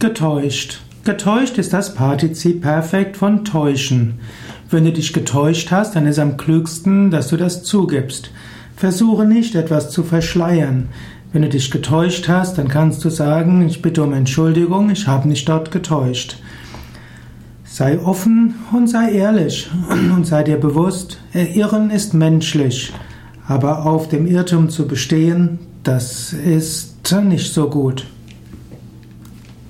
Getäuscht. Getäuscht ist das Partizip Perfekt von täuschen. Wenn du dich getäuscht hast, dann ist am klügsten, dass du das zugibst. Versuche nicht, etwas zu verschleiern. Wenn du dich getäuscht hast, dann kannst du sagen, ich bitte um Entschuldigung, ich habe mich dort getäuscht. Sei offen und sei ehrlich und sei dir bewusst, Irren ist menschlich, aber auf dem Irrtum zu bestehen, das ist nicht so gut.